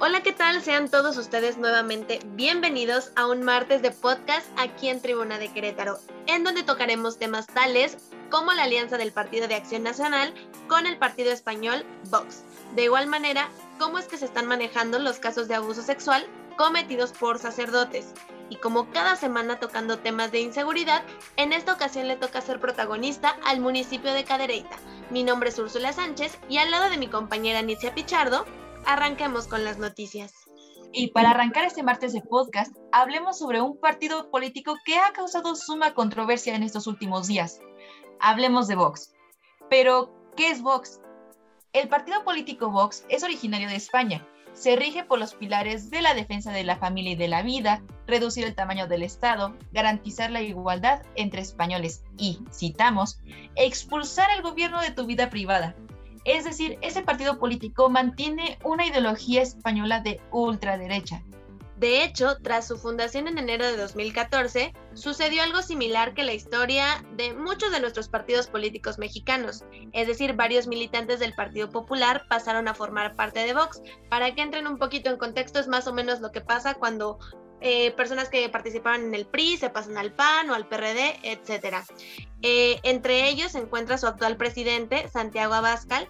Hola, ¿qué tal? Sean todos ustedes nuevamente bienvenidos a un martes de podcast aquí en Tribuna de Querétaro, en donde tocaremos temas tales como la alianza del Partido de Acción Nacional con el Partido Español Vox. De igual manera, cómo es que se están manejando los casos de abuso sexual cometidos por sacerdotes. Y como cada semana tocando temas de inseguridad, en esta ocasión le toca ser protagonista al municipio de Cadereyta. Mi nombre es Úrsula Sánchez y al lado de mi compañera Nitzia Pichardo, arranquemos con las noticias. Y para arrancar este martes de podcast, hablemos sobre un partido político que ha causado suma controversia en estos últimos días. Hablemos de Vox. Pero, ¿qué es Vox? El partido político Vox es originario de España. Se rige por los pilares de la defensa de la familia y de la vida, reducir el tamaño del Estado, garantizar la igualdad entre españoles y, citamos, expulsar el gobierno de tu vida privada, es decir, ese partido político mantiene una ideología española de ultraderecha. De hecho, tras su fundación en enero de 2014, sucedió algo similar que la historia de muchos de nuestros partidos políticos mexicanos, es decir, varios militantes del Partido Popular pasaron a formar parte de Vox. Para que entren un poquito en contexto, es más o menos lo que pasa cuando eh, personas que participaban en el PRI se pasan al PAN o al PRD, etc. Eh, entre ellos se encuentra su actual presidente, Santiago Abascal,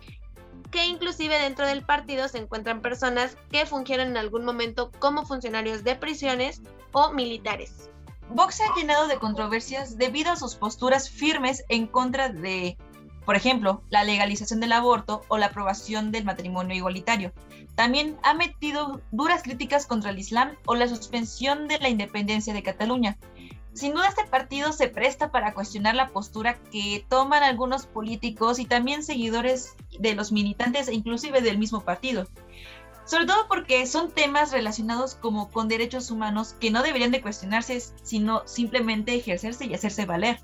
que inclusive dentro del partido se encuentran personas que fungieron en algún momento como funcionarios de prisiones o militares. Vox se ha llenado de controversias debido a sus posturas firmes en contra de por ejemplo, la legalización del aborto o la aprobación del matrimonio igualitario. También ha metido duras críticas contra el Islam o la suspensión de la independencia de Cataluña. Sin duda este partido se presta para cuestionar la postura que toman algunos políticos y también seguidores de los militantes e inclusive del mismo partido. Sobre todo porque son temas relacionados como con derechos humanos que no deberían de cuestionarse, sino simplemente ejercerse y hacerse valer.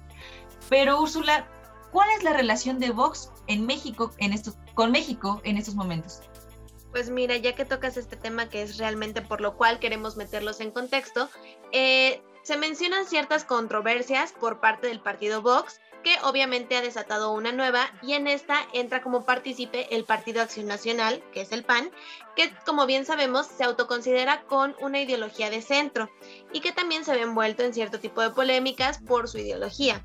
Pero Úrsula, ¿Cuál es la relación de Vox en México en estos, con México en estos momentos? Pues mira, ya que tocas este tema que es realmente por lo cual queremos meterlos en contexto, eh, se mencionan ciertas controversias por parte del partido Vox que obviamente ha desatado una nueva y en esta entra como partícipe el Partido Acción Nacional, que es el PAN, que como bien sabemos se autoconsidera con una ideología de centro y que también se ve envuelto en cierto tipo de polémicas por su ideología.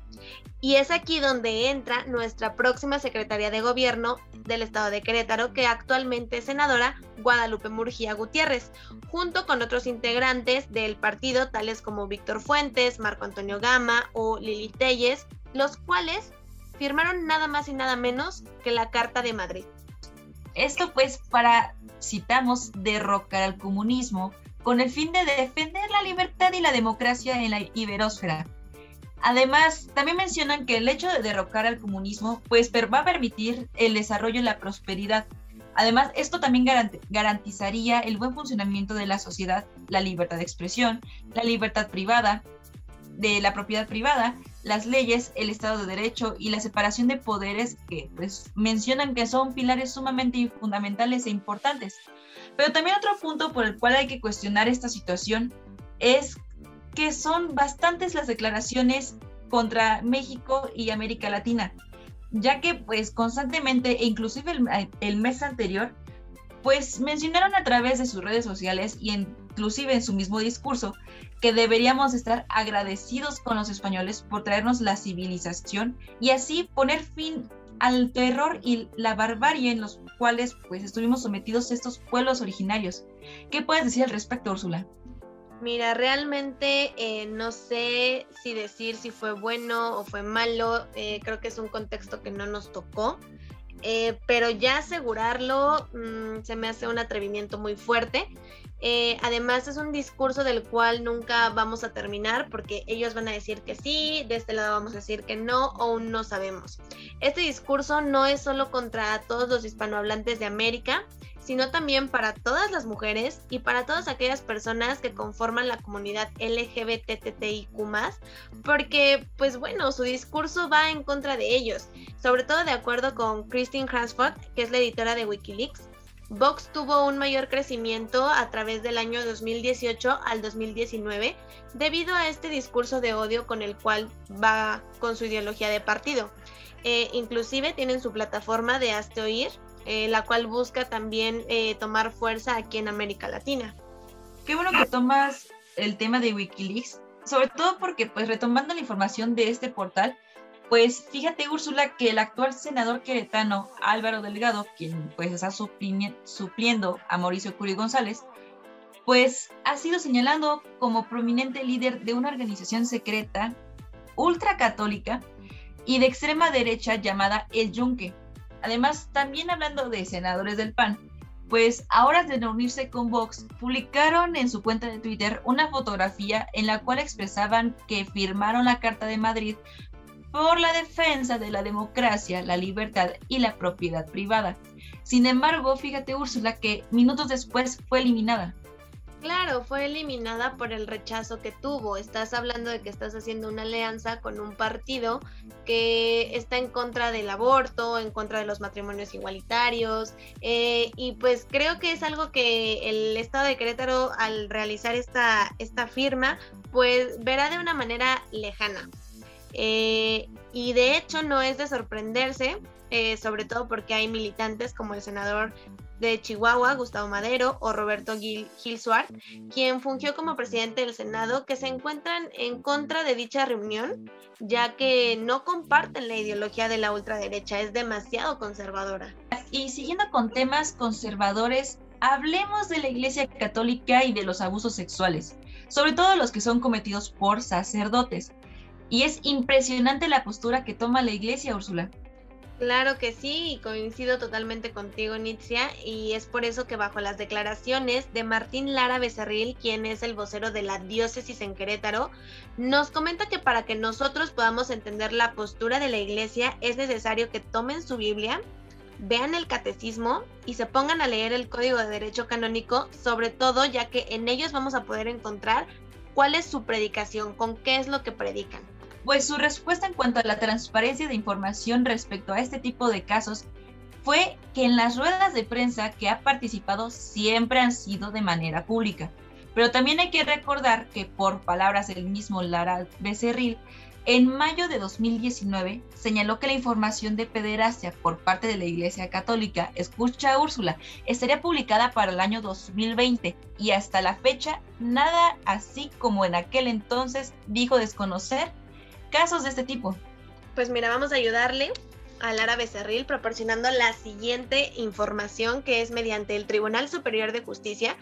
Y es aquí donde entra nuestra próxima secretaria de gobierno del estado de Querétaro, que actualmente es senadora Guadalupe Murgía Gutiérrez, junto con otros integrantes del partido, tales como Víctor Fuentes, Marco Antonio Gama o Lili Telles, los cuales firmaron nada más y nada menos que la Carta de Madrid. Esto pues para, citamos, derrocar al comunismo con el fin de defender la libertad y la democracia en la iberósfera. Además, también mencionan que el hecho de derrocar al comunismo pues va a permitir el desarrollo y la prosperidad. Además, esto también garantizaría el buen funcionamiento de la sociedad, la libertad de expresión, la libertad privada, de la propiedad privada, las leyes, el Estado de Derecho y la separación de poderes que pues mencionan que son pilares sumamente fundamentales e importantes. Pero también otro punto por el cual hay que cuestionar esta situación es que son bastantes las declaraciones contra México y América Latina, ya que pues constantemente e inclusive el, el mes anterior pues mencionaron a través de sus redes sociales y inclusive en su mismo discurso que deberíamos estar agradecidos con los españoles por traernos la civilización y así poner fin al terror y la barbarie en los cuales pues estuvimos sometidos estos pueblos originarios. ¿Qué puedes decir al respecto, Úrsula? Mira, realmente eh, no sé si decir si fue bueno o fue malo. Eh, creo que es un contexto que no nos tocó. Eh, pero ya asegurarlo mm, se me hace un atrevimiento muy fuerte. Eh, además es un discurso del cual nunca vamos a terminar porque ellos van a decir que sí, de este lado vamos a decir que no o no sabemos. Este discurso no es solo contra todos los hispanohablantes de América, sino también para todas las mujeres y para todas aquellas personas que conforman la comunidad LGBTTIQ+, porque pues bueno, su discurso va en contra de ellos, sobre todo de acuerdo con Christine Hansford, que es la editora de Wikileaks. Vox tuvo un mayor crecimiento a través del año 2018 al 2019 debido a este discurso de odio con el cual va con su ideología de partido. Eh, inclusive tienen su plataforma de Hazte Oír, eh, la cual busca también eh, tomar fuerza aquí en América Latina. Qué bueno que tomas el tema de Wikileaks, sobre todo porque, pues retomando la información de este portal, pues fíjate, Úrsula, que el actual senador queretano Álvaro Delgado, quien pues está supliendo a Mauricio Curi González, pues ha sido señalado como prominente líder de una organización secreta ultracatólica y de extrema derecha llamada El Yunque. Además, también hablando de senadores del PAN, pues ahora de reunirse con Vox, publicaron en su cuenta de Twitter una fotografía en la cual expresaban que firmaron la Carta de Madrid por la defensa de la democracia, la libertad y la propiedad privada. Sin embargo, fíjate Úrsula que minutos después fue eliminada. Claro, fue eliminada por el rechazo que tuvo. Estás hablando de que estás haciendo una alianza con un partido que está en contra del aborto, en contra de los matrimonios igualitarios. Eh, y pues creo que es algo que el Estado de Querétaro al realizar esta, esta firma, pues verá de una manera lejana. Eh, y de hecho no es de sorprenderse, eh, sobre todo porque hay militantes como el senador de Chihuahua, Gustavo Madero, o Roberto Gil, Gil quien fungió como presidente del Senado, que se encuentran en contra de dicha reunión, ya que no comparten la ideología de la ultraderecha, es demasiado conservadora. Y siguiendo con temas conservadores, hablemos de la Iglesia Católica y de los abusos sexuales, sobre todo los que son cometidos por sacerdotes. Y es impresionante la postura que toma la Iglesia, Úrsula. Claro que sí, coincido totalmente contigo, Nitzia, y es por eso que bajo las declaraciones de Martín Lara Becerril, quien es el vocero de la diócesis en Querétaro, nos comenta que para que nosotros podamos entender la postura de la iglesia es necesario que tomen su Biblia, vean el catecismo y se pongan a leer el Código de Derecho Canónico, sobre todo ya que en ellos vamos a poder encontrar cuál es su predicación, con qué es lo que predican pues su respuesta en cuanto a la transparencia de información respecto a este tipo de casos fue que en las ruedas de prensa que ha participado siempre han sido de manera pública. Pero también hay que recordar que por palabras del mismo Lara Becerril, en mayo de 2019 señaló que la información de pederastia por parte de la Iglesia Católica, escucha Úrsula, estaría publicada para el año 2020 y hasta la fecha nada así como en aquel entonces dijo desconocer casos de este tipo? Pues mira, vamos a ayudarle a Lara Becerril proporcionando la siguiente información que es mediante el Tribunal Superior de Justicia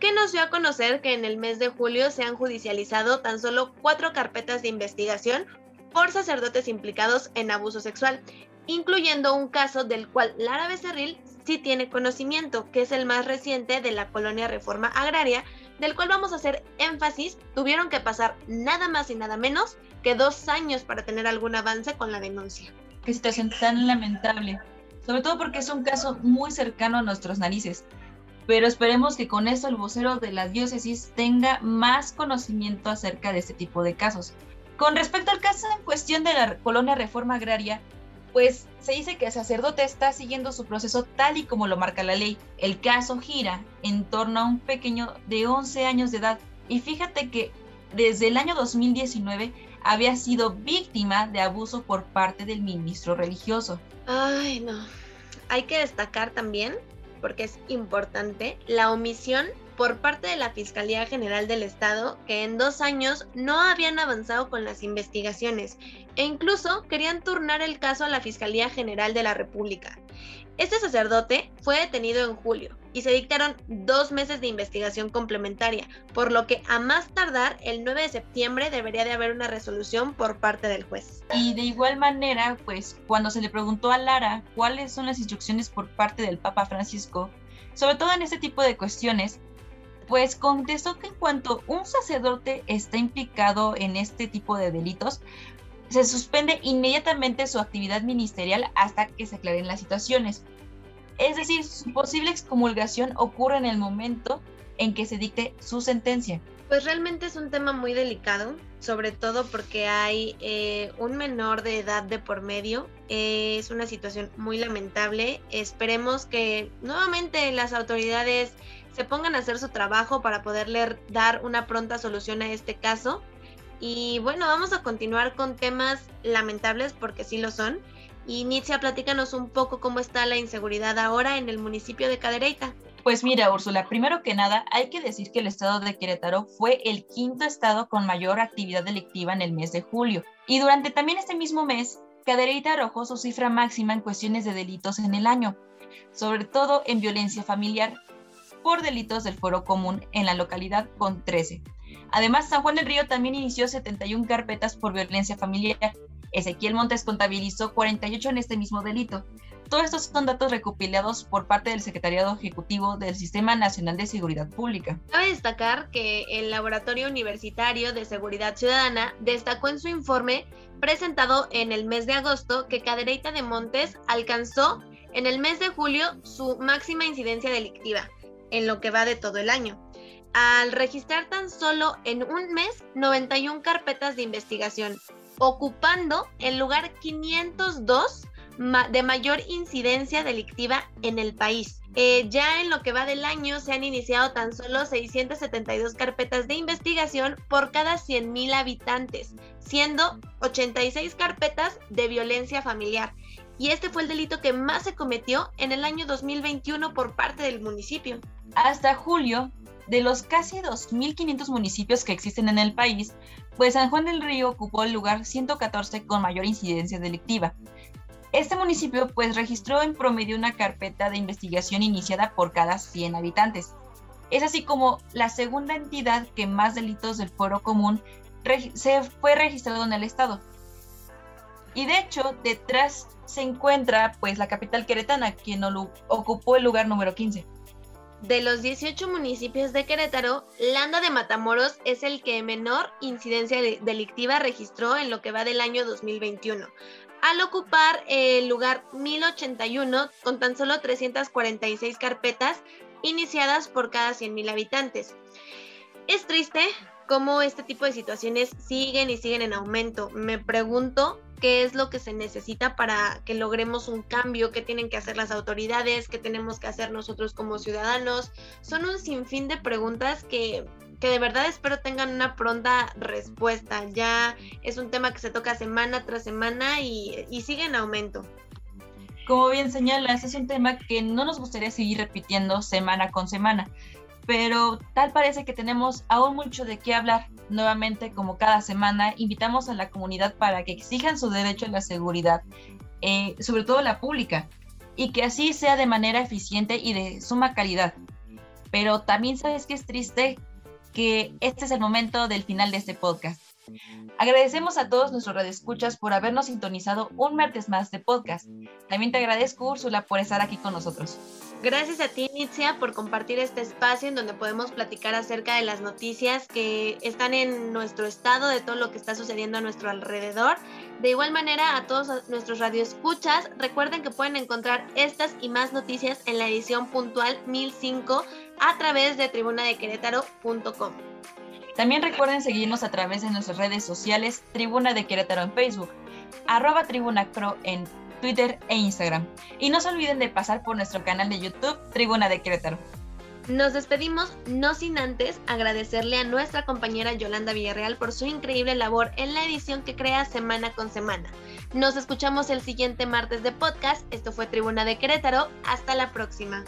que nos dio a conocer que en el mes de julio se han judicializado tan solo cuatro carpetas de investigación por sacerdotes implicados en abuso sexual, incluyendo un caso del cual Lara Becerril sí tiene conocimiento, que es el más reciente de la colonia Reforma Agraria, del cual vamos a hacer énfasis, tuvieron que pasar nada más y nada menos que dos años para tener algún avance con la denuncia. Qué situación tan lamentable, sobre todo porque es un caso muy cercano a nuestras narices. Pero esperemos que con esto el vocero de la diócesis tenga más conocimiento acerca de este tipo de casos. Con respecto al caso en cuestión de la colonia Reforma Agraria, pues se dice que el sacerdote está siguiendo su proceso tal y como lo marca la ley. El caso gira en torno a un pequeño de 11 años de edad. Y fíjate que desde el año 2019 había sido víctima de abuso por parte del ministro religioso. Ay, no. Hay que destacar también, porque es importante, la omisión por parte de la Fiscalía General del Estado que en dos años no habían avanzado con las investigaciones e incluso querían turnar el caso a la Fiscalía General de la República. Este sacerdote fue detenido en julio y se dictaron dos meses de investigación complementaria, por lo que a más tardar el 9 de septiembre debería de haber una resolución por parte del juez. Y de igual manera, pues cuando se le preguntó a Lara cuáles son las instrucciones por parte del Papa Francisco, sobre todo en este tipo de cuestiones, pues contestó que en cuanto un sacerdote está implicado en este tipo de delitos, se suspende inmediatamente su actividad ministerial hasta que se aclaren las situaciones. Es decir, su posible excomulgación ocurre en el momento en que se dicte su sentencia. Pues realmente es un tema muy delicado, sobre todo porque hay eh, un menor de edad de por medio. es una situación muy lamentable. Esperemos que nuevamente las autoridades se pongan a hacer su trabajo para poderle dar una pronta solución a este caso y bueno, vamos a continuar con temas lamentables porque sí lo son. Y Nitzia, platícanos un poco cómo está la inseguridad ahora en el municipio de Cadereyta. Pues mira, Úrsula, primero que nada, hay que decir que el estado de Querétaro fue el quinto estado con mayor actividad delictiva en el mes de julio. Y durante también este mismo mes, Cadereyta arrojó su cifra máxima en cuestiones de delitos en el año, sobre todo en violencia familiar, por delitos del foro común en la localidad con 13. Además, San Juan del Río también inició 71 carpetas por violencia familiar. Ezequiel Montes contabilizó 48 en este mismo delito. Todos estos son datos recopilados por parte del Secretariado Ejecutivo del Sistema Nacional de Seguridad Pública. Cabe destacar que el Laboratorio Universitario de Seguridad Ciudadana destacó en su informe presentado en el mes de agosto que Cadereyta de Montes alcanzó en el mes de julio su máxima incidencia delictiva, en lo que va de todo el año al registrar tan solo en un mes 91 carpetas de investigación, ocupando el lugar 502 de mayor incidencia delictiva en el país. Eh, ya en lo que va del año se han iniciado tan solo 672 carpetas de investigación por cada 100.000 habitantes, siendo 86 carpetas de violencia familiar. Y este fue el delito que más se cometió en el año 2021 por parte del municipio. Hasta julio, de los casi 2.500 municipios que existen en el país, pues San Juan del Río ocupó el lugar 114 con mayor incidencia delictiva. Este municipio pues registró en promedio una carpeta de investigación iniciada por cada 100 habitantes. Es así como la segunda entidad que más delitos del foro común se fue registrado en el estado. Y de hecho, detrás se encuentra pues la capital queretana, quien ocupó el lugar número 15. De los 18 municipios de Querétaro, Landa de Matamoros es el que menor incidencia delictiva registró en lo que va del año 2021, al ocupar el lugar 1081 con tan solo 346 carpetas iniciadas por cada 100.000 habitantes. Es triste cómo este tipo de situaciones siguen y siguen en aumento. Me pregunto qué es lo que se necesita para que logremos un cambio, qué tienen que hacer las autoridades, qué tenemos que hacer nosotros como ciudadanos. Son un sinfín de preguntas que, que de verdad espero tengan una pronta respuesta. Ya es un tema que se toca semana tras semana y, y sigue en aumento. Como bien señalas, es un tema que no nos gustaría seguir repitiendo semana con semana pero tal parece que tenemos aún mucho de qué hablar. Nuevamente, como cada semana, invitamos a la comunidad para que exijan su derecho a la seguridad, eh, sobre todo la pública, y que así sea de manera eficiente y de suma calidad. Pero también sabes que es triste que este es el momento del final de este podcast. Agradecemos a todos nuestros radioescuchas por habernos sintonizado un martes más de podcast. También te agradezco, Úrsula, por estar aquí con nosotros. Gracias a ti, Nitzia, por compartir este espacio en donde podemos platicar acerca de las noticias que están en nuestro estado, de todo lo que está sucediendo a nuestro alrededor. De igual manera, a todos nuestros radioescuchas, recuerden que pueden encontrar estas y más noticias en la edición puntual 1005 a través de tribunadequerétaro.com. También recuerden seguirnos a través de nuestras redes sociales, Tribuna de Querétaro en Facebook, arroba Tribuna en Twitter e Instagram. Y no se olviden de pasar por nuestro canal de YouTube, Tribuna de Querétaro. Nos despedimos no sin antes agradecerle a nuestra compañera Yolanda Villarreal por su increíble labor en la edición que crea semana con semana. Nos escuchamos el siguiente martes de podcast. Esto fue Tribuna de Querétaro. Hasta la próxima.